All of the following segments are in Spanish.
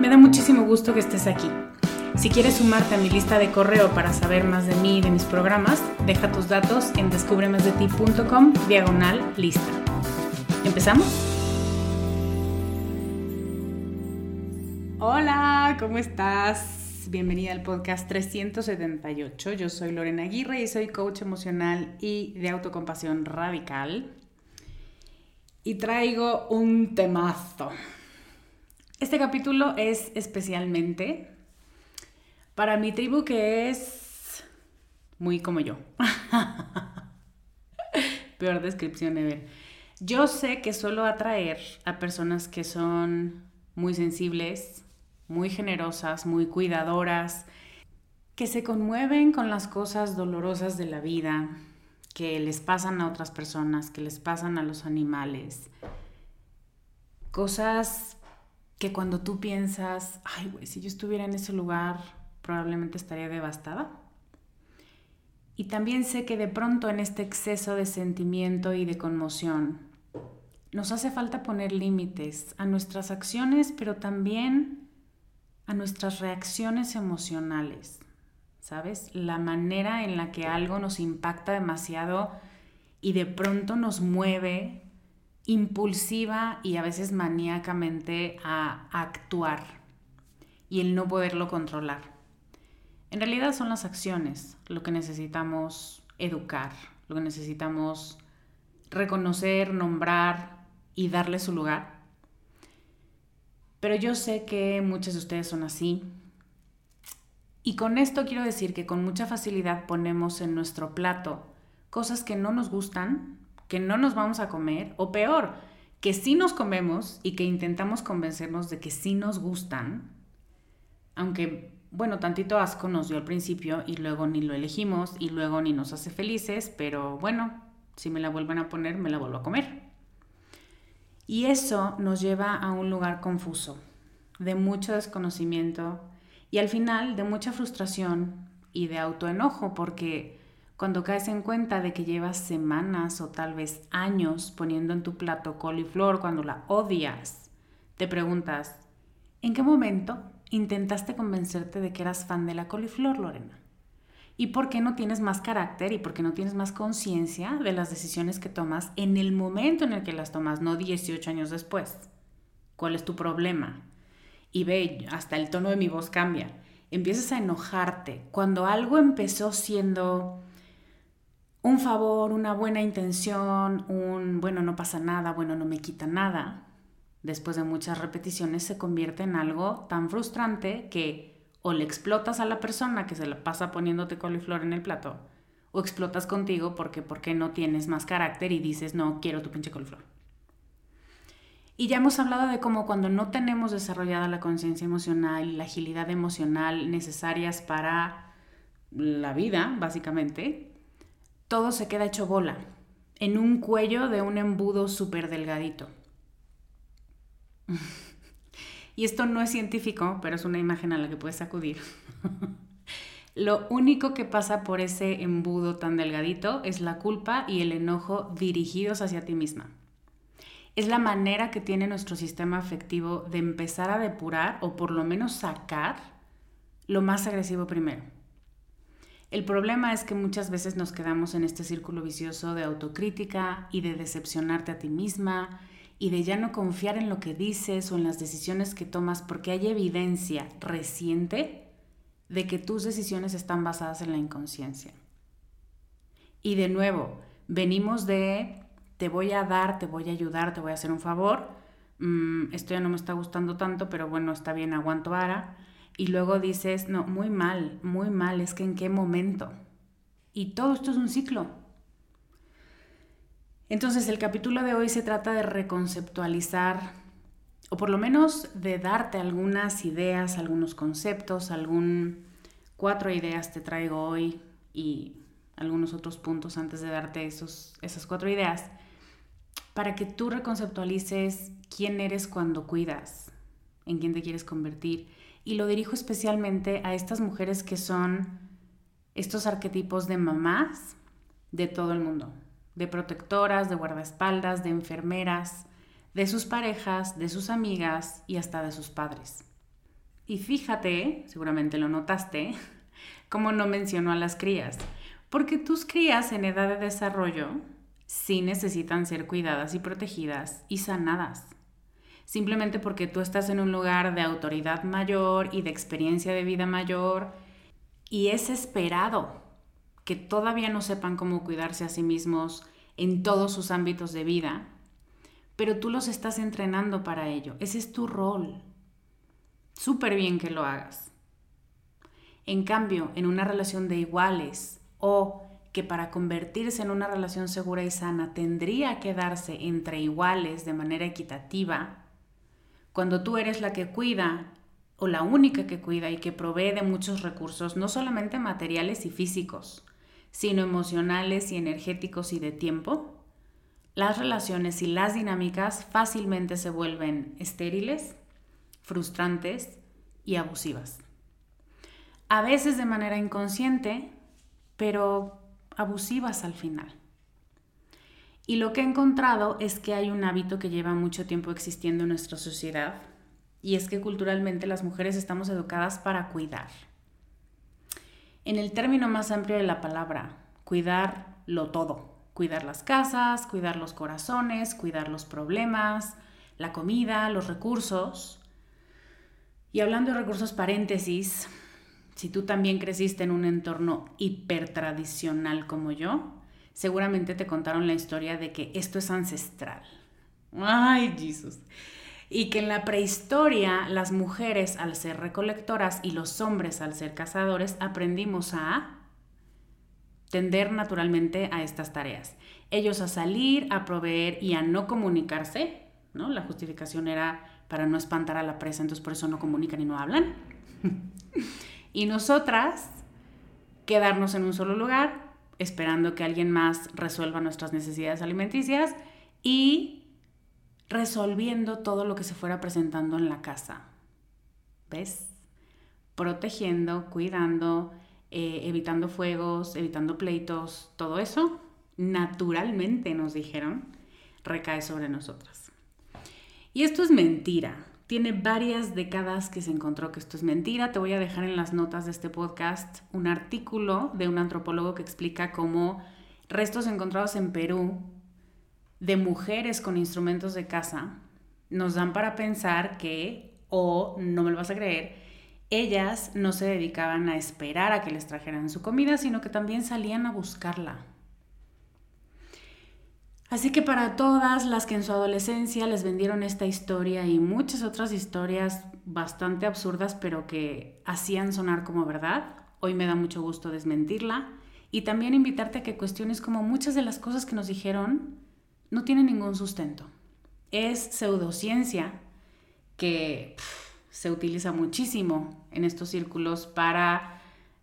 Me da muchísimo gusto que estés aquí. Si quieres sumarte a mi lista de correo para saber más de mí y de mis programas, deja tus datos en descubremasdeti.com diagonal lista. ¿Empezamos? Hola, ¿cómo estás? Bienvenida al podcast 378. Yo soy Lorena Aguirre y soy coach emocional y de autocompasión radical. Y traigo un temazo. Este capítulo es especialmente para mi tribu que es muy como yo. Peor descripción de ver. Yo sé que suelo atraer a personas que son muy sensibles, muy generosas, muy cuidadoras, que se conmueven con las cosas dolorosas de la vida, que les pasan a otras personas, que les pasan a los animales. Cosas que cuando tú piensas, ay, güey, si yo estuviera en ese lugar, probablemente estaría devastada. Y también sé que de pronto en este exceso de sentimiento y de conmoción, nos hace falta poner límites a nuestras acciones, pero también a nuestras reacciones emocionales. ¿Sabes? La manera en la que algo nos impacta demasiado y de pronto nos mueve impulsiva y a veces maníacamente a actuar y el no poderlo controlar. En realidad son las acciones lo que necesitamos educar, lo que necesitamos reconocer, nombrar y darle su lugar. Pero yo sé que muchos de ustedes son así. Y con esto quiero decir que con mucha facilidad ponemos en nuestro plato cosas que no nos gustan que no nos vamos a comer, o peor, que sí nos comemos y que intentamos convencernos de que sí nos gustan, aunque, bueno, tantito asco nos dio al principio y luego ni lo elegimos y luego ni nos hace felices, pero bueno, si me la vuelven a poner, me la vuelvo a comer. Y eso nos lleva a un lugar confuso, de mucho desconocimiento y al final de mucha frustración y de autoenojo, porque cuando caes en cuenta de que llevas semanas o tal vez años poniendo en tu plato coliflor cuando la odias, te preguntas, ¿en qué momento intentaste convencerte de que eras fan de la coliflor, Lorena? y por qué no tienes más carácter y por qué no tienes más conciencia de las decisiones que tomas en el momento en el que las tomas, no 18 años después. ¿Cuál es tu problema? Y ve, hasta el tono de mi voz cambia. Empiezas a enojarte cuando algo empezó siendo un favor, una buena intención, un bueno, no pasa nada, bueno, no me quita nada. Después de muchas repeticiones se convierte en algo tan frustrante que o le explotas a la persona que se la pasa poniéndote coliflor en el plato, o explotas contigo porque, porque no tienes más carácter y dices, no, quiero tu pinche coliflor. Y ya hemos hablado de cómo cuando no tenemos desarrollada la conciencia emocional la agilidad emocional necesarias para la vida, básicamente, todo se queda hecho bola, en un cuello de un embudo súper delgadito. Y esto no es científico, pero es una imagen a la que puedes acudir. Lo único que pasa por ese embudo tan delgadito es la culpa y el enojo dirigidos hacia ti misma. Es la manera que tiene nuestro sistema afectivo de empezar a depurar o por lo menos sacar lo más agresivo primero. El problema es que muchas veces nos quedamos en este círculo vicioso de autocrítica y de decepcionarte a ti misma y de ya no confiar en lo que dices o en las decisiones que tomas porque hay evidencia reciente de que tus decisiones están basadas en la inconsciencia. Y de nuevo, venimos de te voy a dar, te voy a ayudar, te voy a hacer un favor, mm, esto ya no me está gustando tanto, pero bueno, está bien, aguanto ahora. Y luego dices, no, muy mal, muy mal, es que en qué momento. Y todo esto es un ciclo. Entonces el capítulo de hoy se trata de reconceptualizar o por lo menos de darte algunas ideas, algunos conceptos, algún cuatro ideas te traigo hoy y algunos otros puntos antes de darte esos, esas cuatro ideas para que tú reconceptualices quién eres cuando cuidas, en quién te quieres convertir. Y lo dirijo especialmente a estas mujeres que son estos arquetipos de mamás de todo el mundo de protectoras, de guardaespaldas, de enfermeras, de sus parejas, de sus amigas y hasta de sus padres. Y fíjate, seguramente lo notaste, cómo no menciono a las crías, porque tus crías en edad de desarrollo sí necesitan ser cuidadas y protegidas y sanadas. Simplemente porque tú estás en un lugar de autoridad mayor y de experiencia de vida mayor y es esperado que todavía no sepan cómo cuidarse a sí mismos en todos sus ámbitos de vida, pero tú los estás entrenando para ello. Ese es tu rol. Súper bien que lo hagas. En cambio, en una relación de iguales o que para convertirse en una relación segura y sana tendría que darse entre iguales de manera equitativa, cuando tú eres la que cuida o la única que cuida y que provee de muchos recursos, no solamente materiales y físicos, sino emocionales y energéticos y de tiempo, las relaciones y las dinámicas fácilmente se vuelven estériles, frustrantes y abusivas. A veces de manera inconsciente, pero abusivas al final. Y lo que he encontrado es que hay un hábito que lleva mucho tiempo existiendo en nuestra sociedad, y es que culturalmente las mujeres estamos educadas para cuidar en el término más amplio de la palabra, cuidarlo todo. Cuidar las casas, cuidar los corazones, cuidar los problemas, la comida, los recursos. Y hablando de recursos, paréntesis, si tú también creciste en un entorno hipertradicional como yo, seguramente te contaron la historia de que esto es ancestral. Ay, Jesús y que en la prehistoria las mujeres al ser recolectoras y los hombres al ser cazadores aprendimos a tender naturalmente a estas tareas. Ellos a salir, a proveer y a no comunicarse, ¿no? La justificación era para no espantar a la presa, entonces por eso no comunican y no hablan. y nosotras quedarnos en un solo lugar esperando que alguien más resuelva nuestras necesidades alimenticias y resolviendo todo lo que se fuera presentando en la casa. ¿Ves? Protegiendo, cuidando, eh, evitando fuegos, evitando pleitos, todo eso, naturalmente nos dijeron, recae sobre nosotras. Y esto es mentira. Tiene varias décadas que se encontró que esto es mentira. Te voy a dejar en las notas de este podcast un artículo de un antropólogo que explica cómo restos encontrados en Perú de mujeres con instrumentos de caza nos dan para pensar que, o no me lo vas a creer, ellas no se dedicaban a esperar a que les trajeran su comida, sino que también salían a buscarla. Así que para todas las que en su adolescencia les vendieron esta historia y muchas otras historias bastante absurdas pero que hacían sonar como verdad, hoy me da mucho gusto desmentirla y también invitarte a que cuestiones como muchas de las cosas que nos dijeron no tienen ningún sustento. Es pseudociencia que se utiliza muchísimo en estos círculos para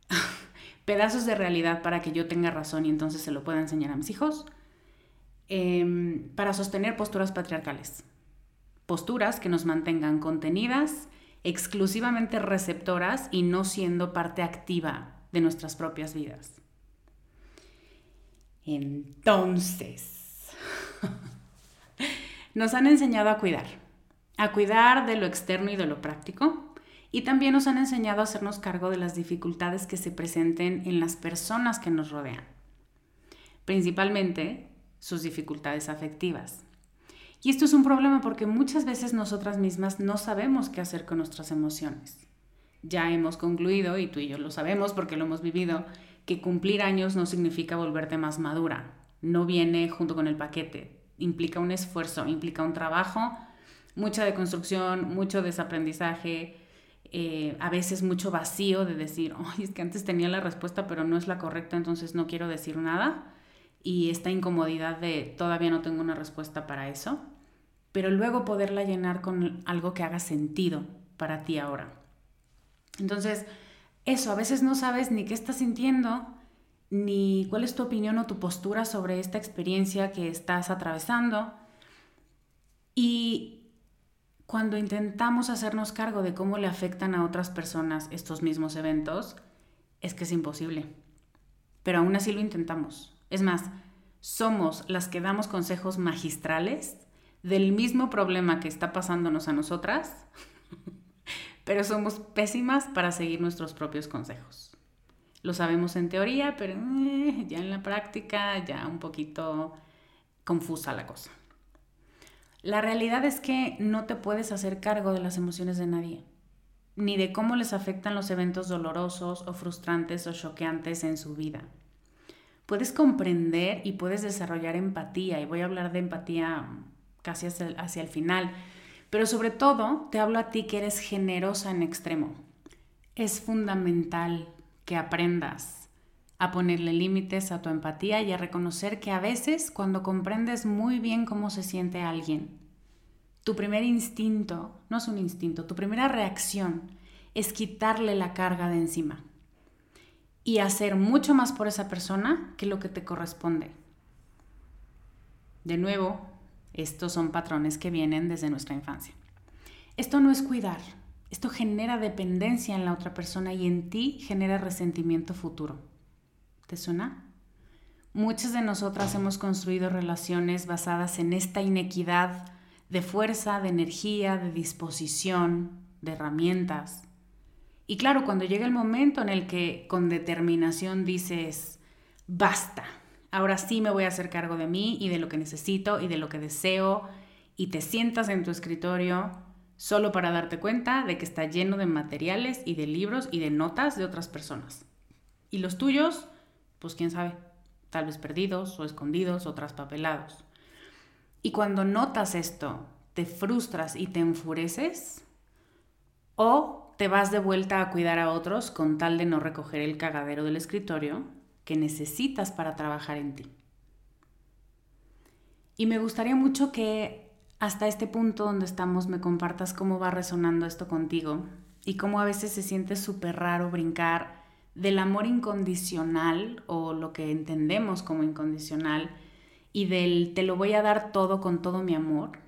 pedazos de realidad para que yo tenga razón y entonces se lo pueda enseñar a mis hijos Em, para sostener posturas patriarcales. Posturas que nos mantengan contenidas, exclusivamente receptoras y no siendo parte activa de nuestras propias vidas. Entonces, nos han enseñado a cuidar, a cuidar de lo externo y de lo práctico, y también nos han enseñado a hacernos cargo de las dificultades que se presenten en las personas que nos rodean. Principalmente sus dificultades afectivas. Y esto es un problema porque muchas veces nosotras mismas no sabemos qué hacer con nuestras emociones. Ya hemos concluido, y tú y yo lo sabemos porque lo hemos vivido, que cumplir años no significa volverte más madura. No viene junto con el paquete. Implica un esfuerzo, implica un trabajo, mucha deconstrucción, mucho desaprendizaje, eh, a veces mucho vacío de decir, es que antes tenía la respuesta pero no es la correcta, entonces no quiero decir nada y esta incomodidad de todavía no tengo una respuesta para eso, pero luego poderla llenar con algo que haga sentido para ti ahora. Entonces, eso, a veces no sabes ni qué estás sintiendo, ni cuál es tu opinión o tu postura sobre esta experiencia que estás atravesando. Y cuando intentamos hacernos cargo de cómo le afectan a otras personas estos mismos eventos, es que es imposible. Pero aún así lo intentamos. Es más, somos las que damos consejos magistrales del mismo problema que está pasándonos a nosotras, pero somos pésimas para seguir nuestros propios consejos. Lo sabemos en teoría, pero eh, ya en la práctica ya un poquito confusa la cosa. La realidad es que no te puedes hacer cargo de las emociones de nadie, ni de cómo les afectan los eventos dolorosos o frustrantes o choqueantes en su vida puedes comprender y puedes desarrollar empatía. Y voy a hablar de empatía casi hacia el, final. Pero sobre todo, te hablo a ti que eres generosa en extremo. Es fundamental que aprendas a ponerle límites a tu empatía y a reconocer que a veces cuando comprendes muy bien cómo se siente alguien, tu primer instinto, no es un instinto, tu primera reacción es quitarle la carga de encima y hacer mucho más por esa persona que lo que te corresponde. De nuevo, estos son patrones que vienen desde nuestra infancia. Esto no es cuidar, esto genera dependencia en la otra persona y en ti genera resentimiento futuro. ¿Te suena? Muchas de nosotras hemos construido relaciones basadas en esta inequidad de fuerza, de energía, de disposición, de herramientas. Y claro, cuando llega el momento en el que con determinación dices, basta, ahora sí me voy a hacer cargo de mí y de lo que necesito y de lo que deseo, y te sientas en tu escritorio solo para darte cuenta de que está lleno de materiales y de libros y de notas de otras personas. Y los tuyos, pues quién sabe, tal vez perdidos o escondidos o traspapelados. Y cuando notas esto, te frustras y te enfureces, o te vas de vuelta a cuidar a otros con tal de no recoger el cagadero del escritorio que necesitas para trabajar en ti. Y me gustaría mucho que hasta este punto donde estamos me compartas cómo va resonando esto contigo y cómo a veces se siente súper raro brincar del amor incondicional o lo que entendemos como incondicional y del te lo voy a dar todo con todo mi amor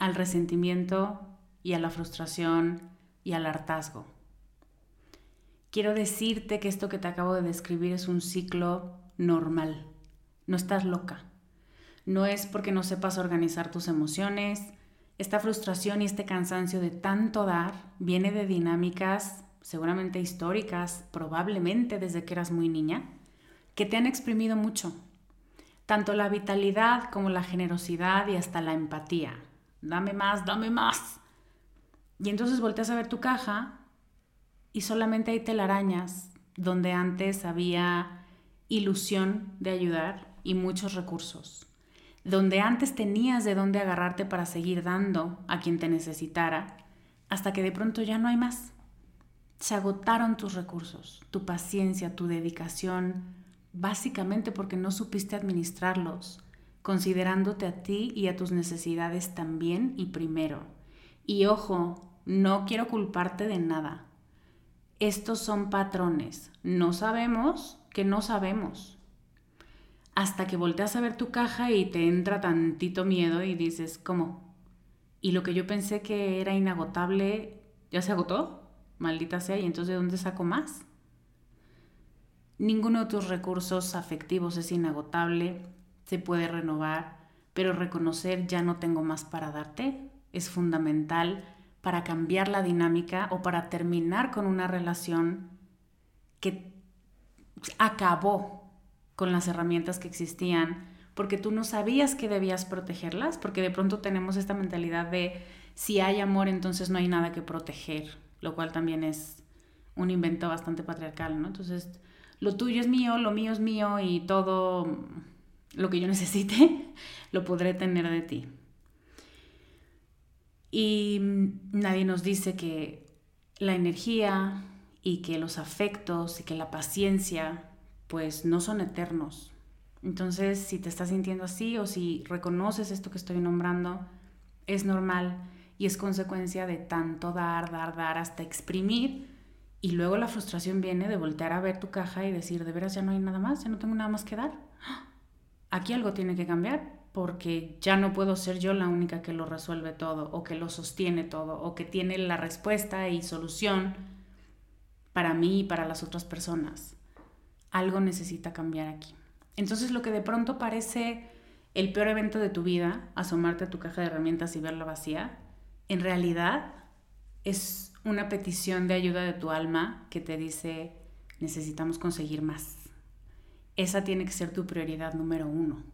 al resentimiento y a la frustración y al hartazgo. Quiero decirte que esto que te acabo de describir es un ciclo normal. No estás loca. No es porque no sepas organizar tus emociones, Esta frustración y este cansancio de tanto dar viene de dinámicas seguramente históricas, probablemente desde que eras muy niña, que te han exprimido mucho. Tanto la vitalidad como la generosidad y hasta la empatía. Dame más, dame más. Y entonces volteas a ver tu caja y solamente hay telarañas donde antes había ilusión de ayudar y muchos recursos. Donde antes tenías de dónde agarrarte para seguir dando a quien te necesitara, hasta que de pronto ya no hay más. Se agotaron tus recursos, tu paciencia, tu dedicación, básicamente porque no supiste administrarlos, considerándote a ti y a tus necesidades también y primero. Y ojo, no quiero culparte de nada. Estos son patrones. No sabemos que no sabemos. Hasta que volteas a ver tu caja y te entra tantito miedo y dices, ¿cómo? Y lo que yo pensé que era inagotable, ¿ya se agotó? Maldita sea, ¿y entonces de dónde saco más? Ninguno de tus recursos afectivos es inagotable, se puede renovar, pero reconocer ya no tengo más para darte es fundamental para cambiar la dinámica o para terminar con una relación que acabó con las herramientas que existían porque tú no sabías que debías protegerlas, porque de pronto tenemos esta mentalidad de si hay amor entonces no hay nada que proteger, lo cual también es un invento bastante patriarcal, ¿no? Entonces, lo tuyo es mío, lo mío es mío y todo lo que yo necesite lo podré tener de ti. Y nadie nos dice que la energía y que los afectos y que la paciencia pues no son eternos. Entonces, si te estás sintiendo así o si reconoces esto que estoy nombrando, es normal y es consecuencia de tanto dar, dar, dar hasta exprimir y luego la frustración viene de voltear a ver tu caja y decir, de veras ya no hay nada más, ya no tengo nada más que dar. Aquí algo tiene que cambiar porque ya no puedo ser yo la única que lo resuelve todo o que lo sostiene todo o que tiene la respuesta y solución para mí y para las otras personas. Algo necesita cambiar aquí. Entonces lo que de pronto parece el peor evento de tu vida, asomarte a tu caja de herramientas y verla vacía, en realidad es una petición de ayuda de tu alma que te dice necesitamos conseguir más. Esa tiene que ser tu prioridad número uno.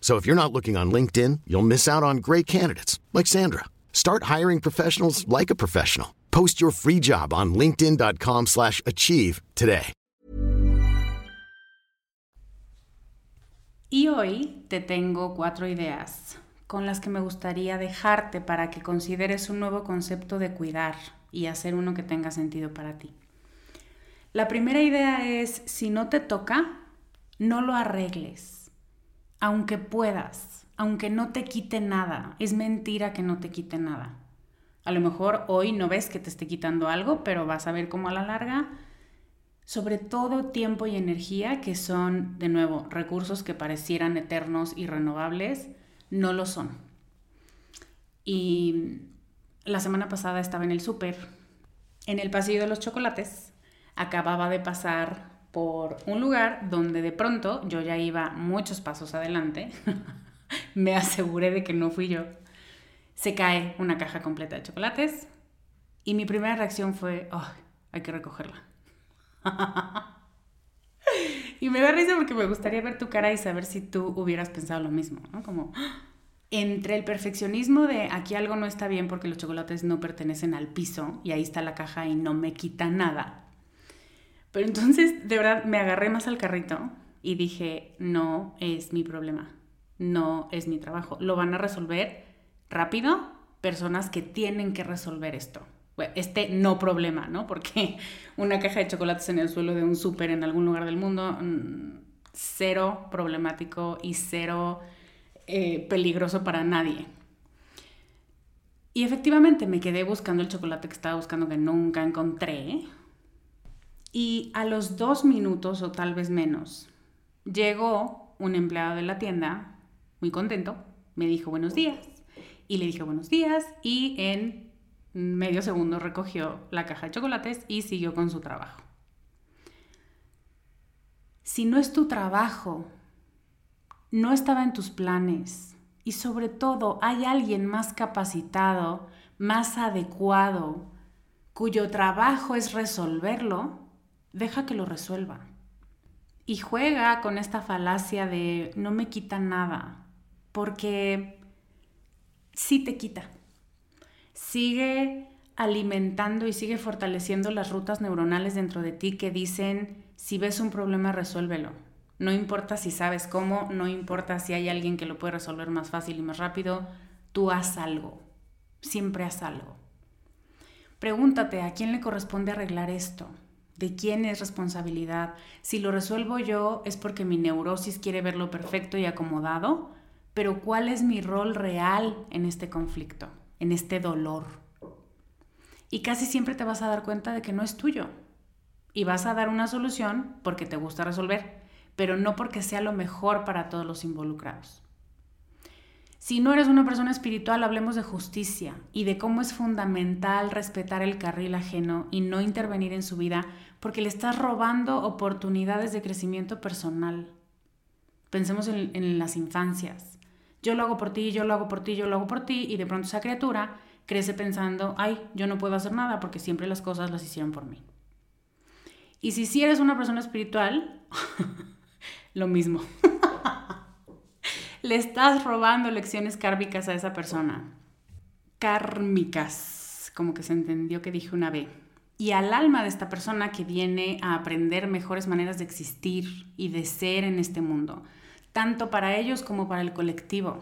So if you're not looking on LinkedIn, you'll miss out on great candidates like Sandra. Start hiring professionals like a professional. Post your free job on linkedin.com/achieve today. Y hoy te tengo cuatro ideas con las que me gustaría dejarte para que consideres un nuevo concepto de cuidar y hacer uno que tenga sentido para ti. La primera idea es si no te toca, no lo arregles aunque puedas, aunque no te quite nada. Es mentira que no te quite nada. A lo mejor hoy no ves que te esté quitando algo, pero vas a ver cómo a la larga, sobre todo tiempo y energía, que son, de nuevo, recursos que parecieran eternos y renovables, no lo son. Y la semana pasada estaba en el súper, en el pasillo de los chocolates, acababa de pasar por un lugar donde de pronto yo ya iba muchos pasos adelante, me aseguré de que no fui yo, se cae una caja completa de chocolates y mi primera reacción fue, oh, hay que recogerla. y me da risa porque me gustaría ver tu cara y saber si tú hubieras pensado lo mismo, ¿no? Como entre el perfeccionismo de aquí algo no está bien porque los chocolates no pertenecen al piso y ahí está la caja y no me quita nada pero entonces, de verdad, me agarré más al carrito y dije, no es mi problema, no es mi trabajo. Lo van a resolver rápido personas que tienen que resolver esto. Este no problema, ¿no? Porque una caja de chocolates en el suelo de un súper en algún lugar del mundo, mm, cero problemático y cero eh, peligroso para nadie. Y efectivamente me quedé buscando el chocolate que estaba buscando que nunca encontré. Y a los dos minutos o tal vez menos, llegó un empleado de la tienda, muy contento, me dijo buenos días. Y le dije buenos días y en medio segundo recogió la caja de chocolates y siguió con su trabajo. Si no es tu trabajo, no estaba en tus planes y sobre todo hay alguien más capacitado, más adecuado, cuyo trabajo es resolverlo, deja que lo resuelva. Y juega con esta falacia de no me quita nada, porque sí te quita. Sigue alimentando y sigue fortaleciendo las rutas neuronales dentro de ti que dicen, si ves un problema, resuélvelo. No importa si sabes cómo, no importa si hay alguien que lo puede resolver más fácil y más rápido, tú haz algo. Siempre haz algo. Pregúntate a quién le corresponde arreglar esto, de quién es responsabilidad. Si lo resuelvo yo es porque mi neurosis quiere verlo perfecto y acomodado, pero ¿cuál es mi rol real en este conflicto, en este dolor? Y casi siempre te vas a dar cuenta de que no es tuyo. Y vas a dar una solución porque te gusta resolver, pero no porque sea lo mejor para todos los involucrados. Si no eres una persona espiritual, hablemos de justicia y de cómo es fundamental respetar el carril ajeno y no intervenir en su vida porque le estás robando oportunidades de crecimiento personal. Pensemos en, las infancias. Yo lo hago por ti, yo lo hago por ti, yo lo hago por ti y de pronto esa criatura crece pensando, ay, yo no puedo hacer nada porque siempre las cosas las hicieron por mí. Y si sí eres una persona espiritual, lo mismo. Le estás robando lecciones kármicas a esa persona. Kármicas, como que se entendió que dije una B. Y al alma de esta persona que viene a aprender mejores maneras de existir y de ser en este mundo, tanto para ellos como para el colectivo.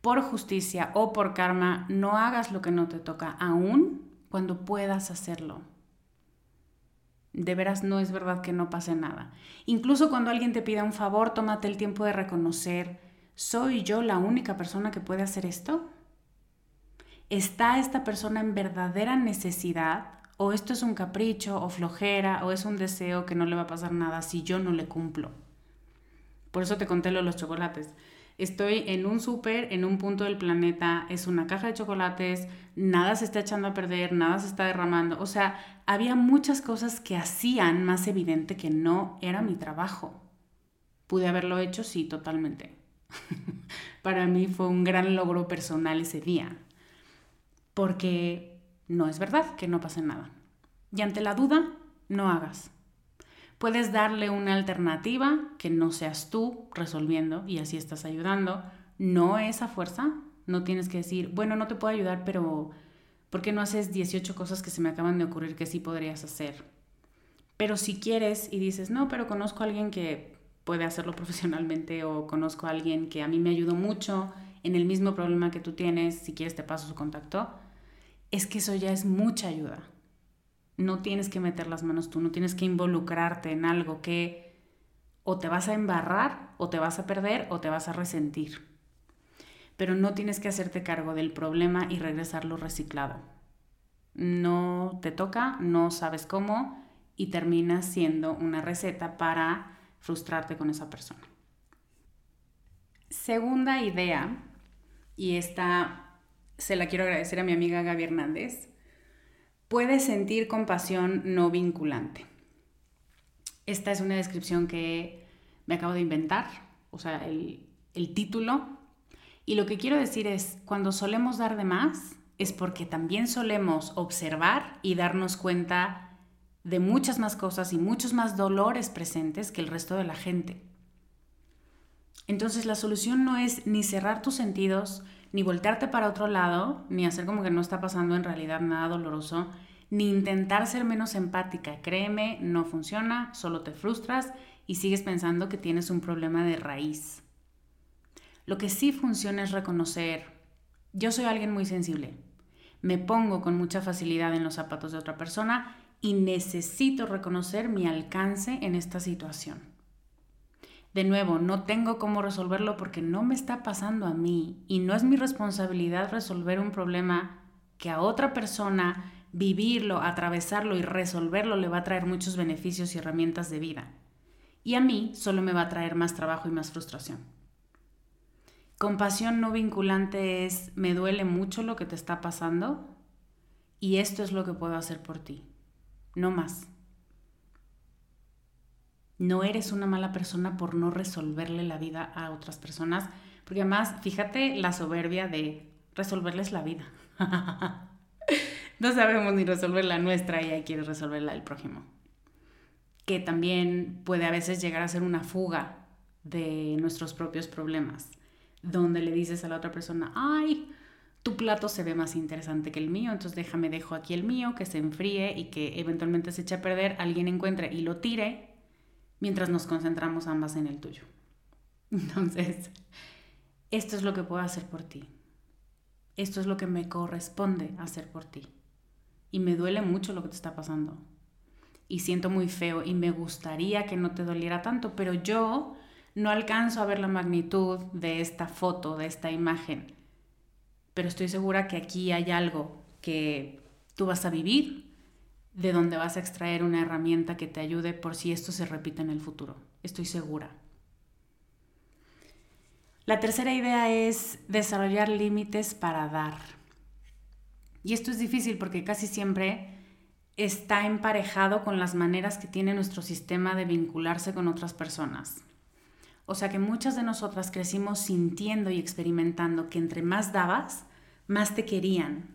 Por justicia o por karma, no hagas lo que no te toca, aún cuando puedas hacerlo. De veras no es verdad que no pase nada. Incluso cuando alguien te pida un favor, tómate el tiempo de reconocer, ¿soy yo la única persona que puede hacer esto? ¿Está esta persona en verdadera necesidad? ¿O esto es un capricho o flojera o es un deseo que no le va a pasar nada si yo no le cumplo? Por eso te conté lo de los chocolates estoy en un súper, en un punto del planeta, es una caja de chocolates, nada se está echando a perder, nada se está derramando. O sea, había muchas cosas que hacían más evidente que no era mi trabajo. ¿Pude haberlo hecho? Sí, totalmente. Para mí fue un gran logro personal ese día, porque no es verdad que no pase nada. Y ante la duda, no hagas. Puedes darle una alternativa que no seas tú resolviendo y así estás ayudando. No esa fuerza. No tienes que decir, bueno, no te puedo ayudar, pero ¿por qué no haces 18 cosas que se me acaban de ocurrir que sí podrías hacer? Pero si quieres y dices, no, pero conozco a alguien que puede hacerlo profesionalmente o conozco a alguien que a mí me ayudó mucho en el mismo problema que tú tienes, si quieres te paso su contacto, es que eso ya es mucha ayuda. No tienes que meter las manos tú, no tienes que involucrarte en algo que o te vas a embarrar, o te vas a perder, o te vas a resentir. Pero no tienes que hacerte cargo del problema y regresarlo reciclado. No te toca, no sabes cómo y terminas siendo una receta para frustrarte con esa persona. Segunda idea, y esta se la quiero agradecer a mi amiga Gaby Hernández, Puedes sentir compasión no vinculante. Esta es una descripción que me acabo de inventar, o sea, el, el título. Y lo que quiero decir es, cuando solemos dar de más, es porque también solemos observar y darnos cuenta de muchas más cosas y muchos más dolores presentes que el resto de la gente. Entonces la solución no es ni cerrar tus sentidos, ni voltearte para otro lado, ni hacer como que no está pasando en realidad nada doloroso, ni intentar ser menos empática. Créeme, no funciona, solo te frustras y sigues pensando que tienes un problema de raíz. Lo que sí funciona es reconocer, yo soy alguien muy sensible, me pongo con mucha facilidad en los zapatos de otra persona y necesito reconocer mi alcance en esta situación. De nuevo, no tengo cómo resolverlo porque no me está pasando a mí y no es mi responsabilidad resolver un problema que a otra persona vivirlo, atravesarlo y resolverlo le va a traer muchos beneficios y herramientas de vida. Y a mí solo me va a traer más trabajo y más frustración. Compasión no vinculante es me duele mucho lo que te está pasando y esto es lo que puedo hacer por ti. No más. No eres una mala persona por no resolverle la vida a otras personas, porque además, fíjate la soberbia de resolverles la vida. no sabemos ni resolver la nuestra y ahí quieres resolver la del prójimo. Que también puede a veces llegar a ser una fuga de nuestros propios problemas, donde le dices a la otra persona, ay, tu plato se ve más interesante que el mío, entonces déjame, dejo aquí el mío, que se enfríe y que eventualmente se eche a perder, alguien encuentre y lo tire mientras nos concentramos ambas en el tuyo. Entonces, esto es lo que puedo hacer por ti. Esto es lo que me corresponde hacer por ti. Y me duele mucho lo que te está pasando. Y siento muy feo y me gustaría que no te doliera tanto, pero yo no alcanzo a ver la magnitud de esta foto, de esta imagen. Pero estoy segura que aquí hay algo que tú vas a vivir de donde vas a extraer una herramienta que te ayude por si esto se repite en el futuro. Estoy segura. La tercera idea es desarrollar límites para dar. Y esto es difícil porque casi siempre está emparejado con las maneras que tiene nuestro sistema de vincularse con otras personas. O sea que muchas de nosotras crecimos sintiendo y experimentando que entre más dabas, más te querían,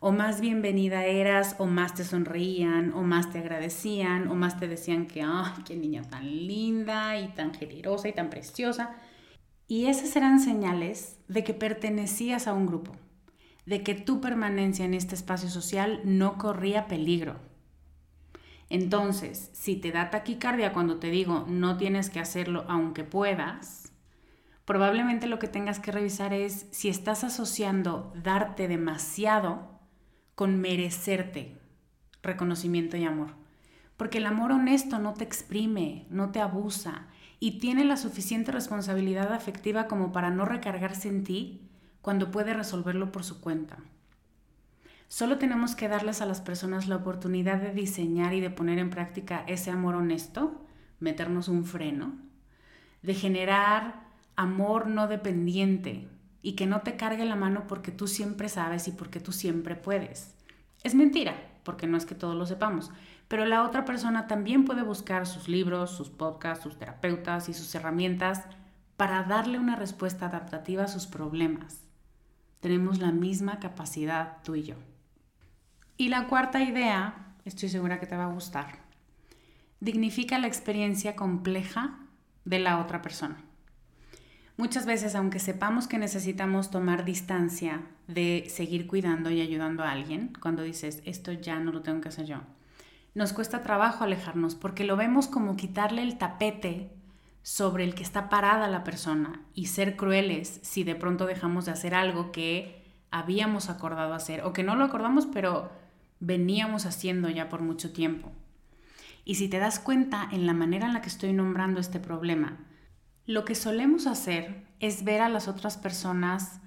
o más bienvenida eras, o más te sonreían, o más te agradecían, o más te decían que, ¡ay, qué niña tan linda y tan generosa y tan preciosa! Y esas eran señales de que pertenecías a un grupo, de que tu permanencia en este espacio social no corría peligro. Entonces, si te da taquicardia cuando te digo no tienes que hacerlo aunque puedas, probablemente lo que tengas que revisar es si estás asociando darte demasiado con merecerte reconocimiento y amor. Porque el amor honesto no te exprime, no te abusa y tiene la suficiente responsabilidad afectiva como para no recargarse en ti cuando puede resolverlo por su cuenta. Solo tenemos que darles a las personas la oportunidad de diseñar y de poner en práctica ese amor honesto, meternos un freno, de generar amor no dependiente, y que no te cargue la mano porque tú siempre sabes y porque tú siempre puedes. Es mentira, porque no es que todos lo sepamos, pero la otra persona también puede buscar sus libros, sus podcasts, sus terapeutas y sus herramientas para darle una respuesta adaptativa a sus problemas. Tenemos la misma capacidad tú y yo. Y la cuarta idea, estoy segura que te va a gustar, dignifica la experiencia compleja de la otra persona. Muchas veces, aunque sepamos que necesitamos tomar distancia de seguir cuidando y ayudando a alguien, cuando dices, esto ya no lo tengo que hacer yo, nos cuesta trabajo alejarnos porque lo vemos como quitarle el tapete sobre el que está parada la persona y ser crueles si de pronto dejamos de hacer algo que habíamos acordado hacer o que no lo acordamos pero veníamos haciendo ya por mucho tiempo. Y si te das cuenta en la manera en la que estoy nombrando este problema, lo que solemos hacer es ver a las otras personas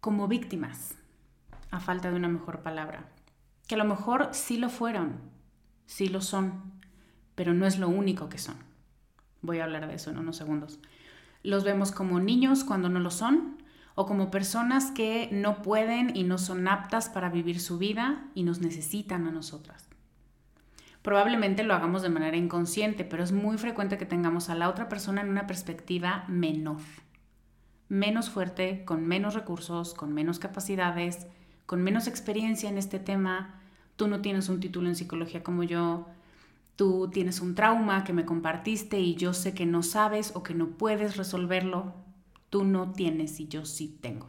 como víctimas, a falta de una mejor palabra. Que a lo mejor sí lo fueron, sí lo son, pero no es lo único que son. Voy a hablar de eso en unos segundos. Los vemos como niños cuando no lo son, o como personas que no pueden y no son aptas para vivir su vida y nos necesitan a nosotras. Probablemente lo hagamos de manera inconsciente, pero es muy frecuente que tengamos a la otra persona en una perspectiva menor, menos fuerte, con menos recursos, con menos capacidades, con menos experiencia en este tema. Tú no tienes un título en psicología como yo, tú tienes un trauma que me compartiste y yo sé que no sabes o que no puedes resolverlo. Tú no tienes y yo sí tengo.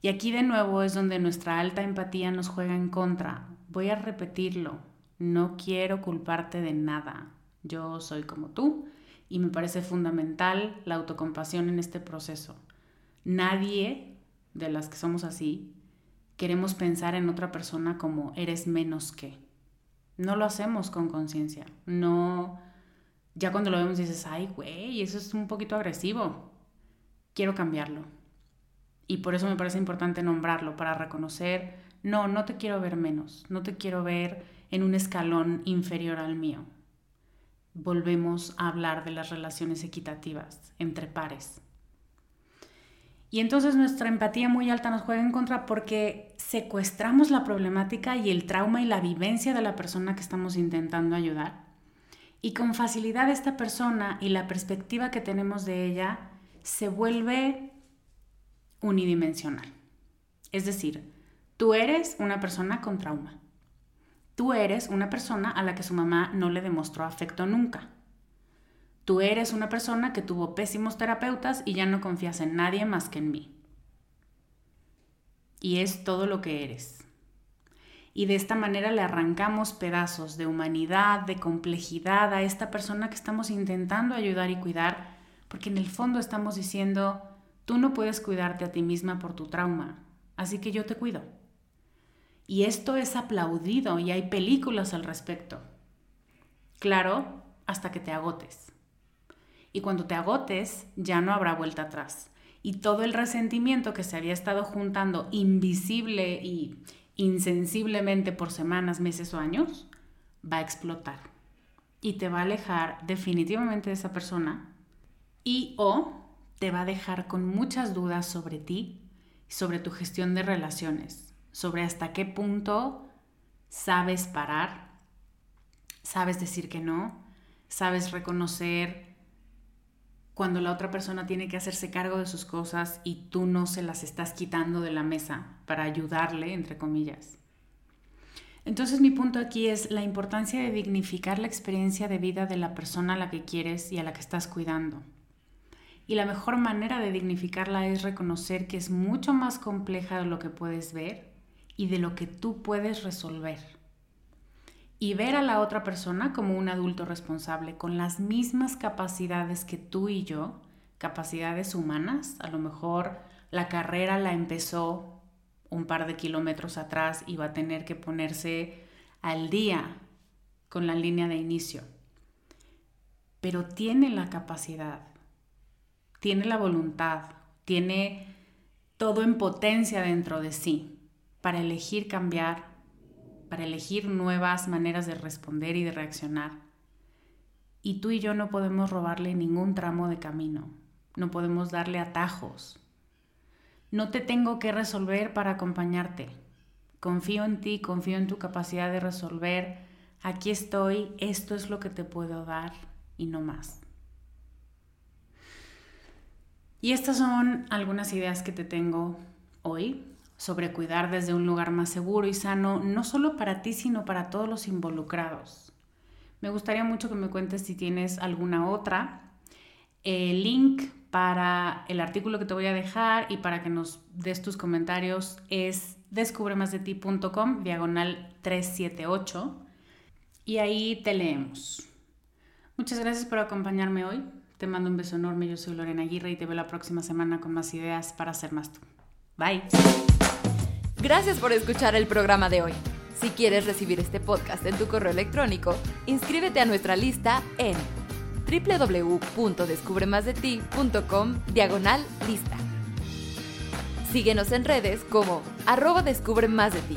Y aquí de nuevo es donde nuestra alta empatía nos juega en contra. Voy a repetirlo. No quiero culparte de nada. Yo soy como tú y me parece fundamental la autocompasión en este proceso. Nadie de las que somos así queremos pensar en otra persona como eres menos que. No lo hacemos con conciencia. No Ya cuando lo vemos dices, ay, güey, eso es un poquito agresivo. Quiero cambiarlo. Y por eso me parece importante nombrarlo, para reconocer, no, no te quiero ver menos, no te quiero ver en un escalón inferior al mío. Volvemos a hablar de las relaciones equitativas entre pares. Y entonces nuestra empatía muy alta nos juega en contra porque secuestramos la problemática y el trauma y la vivencia de la persona que estamos intentando ayudar. Y con facilidad esta persona y la perspectiva que tenemos de ella se vuelve unidimensional. Es decir, tú eres una persona con trauma. Tú eres una persona a la que su mamá no le demostró afecto nunca. Tú eres una persona que tuvo pésimos terapeutas y ya no confías en nadie más que en mí. Y es todo lo que eres. Y de esta manera le arrancamos pedazos de humanidad, de complejidad a esta persona que estamos intentando ayudar y cuidar, porque en el fondo estamos diciendo, tú no puedes cuidarte a ti misma por tu trauma, así que yo te cuido. Y esto es aplaudido y hay películas al respecto. Claro, hasta que te agotes. Y cuando te agotes, ya no habrá vuelta atrás. Y todo el resentimiento que se había estado juntando invisible y insensiblemente por semanas, meses o años, va a explotar. Y te va a alejar definitivamente de esa persona. Y o te va a dejar con muchas dudas sobre ti, sobre tu gestión de relaciones, sobre hasta qué punto sabes parar, sabes decir que no, sabes reconocer cuando la otra persona tiene que hacerse cargo de sus cosas y tú no se las estás quitando de la mesa para ayudarle, entre comillas. Entonces mi punto aquí es la importancia de dignificar la experiencia de vida de la persona a la que quieres y a la que estás cuidando. Y la mejor manera de dignificarla es reconocer que es mucho más compleja de lo que puedes ver y de lo que tú puedes resolver y ver a la otra persona como un adulto responsable con las mismas capacidades que tú y yo, capacidades humanas. A lo mejor la carrera la empezó un par de kilómetros atrás y va a tener que ponerse al día con la línea de inicio. Pero tiene la capacidad, tiene la voluntad, tiene todo en potencia dentro de sí para elegir cambiar, para elegir nuevas maneras de responder y de reaccionar. Y tú y yo no podemos robarle ningún tramo de camino, no podemos darle atajos. No te tengo que resolver para acompañarte. Confío en ti, confío en tu capacidad de resolver. Aquí estoy, esto es lo que te puedo dar y no más. Y estas son algunas ideas que te tengo hoy sobre cuidar desde un lugar más seguro y sano, no solo para ti, sino para todos los involucrados. Me gustaría mucho que me cuentes si tienes alguna otra. El link para el artículo que te voy a dejar y para que nos des tus comentarios es descubremasdeti.com, diagonal 378, y ahí te leemos. Muchas gracias por acompañarme hoy. Te mando un beso enorme. Yo soy Lorena Aguirre y te veo la próxima semana con más ideas para ser más tú. Bye. Gracias por escuchar el programa de hoy. Si quieres recibir este podcast en tu correo electrónico, inscríbete a nuestra lista en www.descubremasdeti.com diagonal lista. Síguenos en redes como arroba descubre más de ti.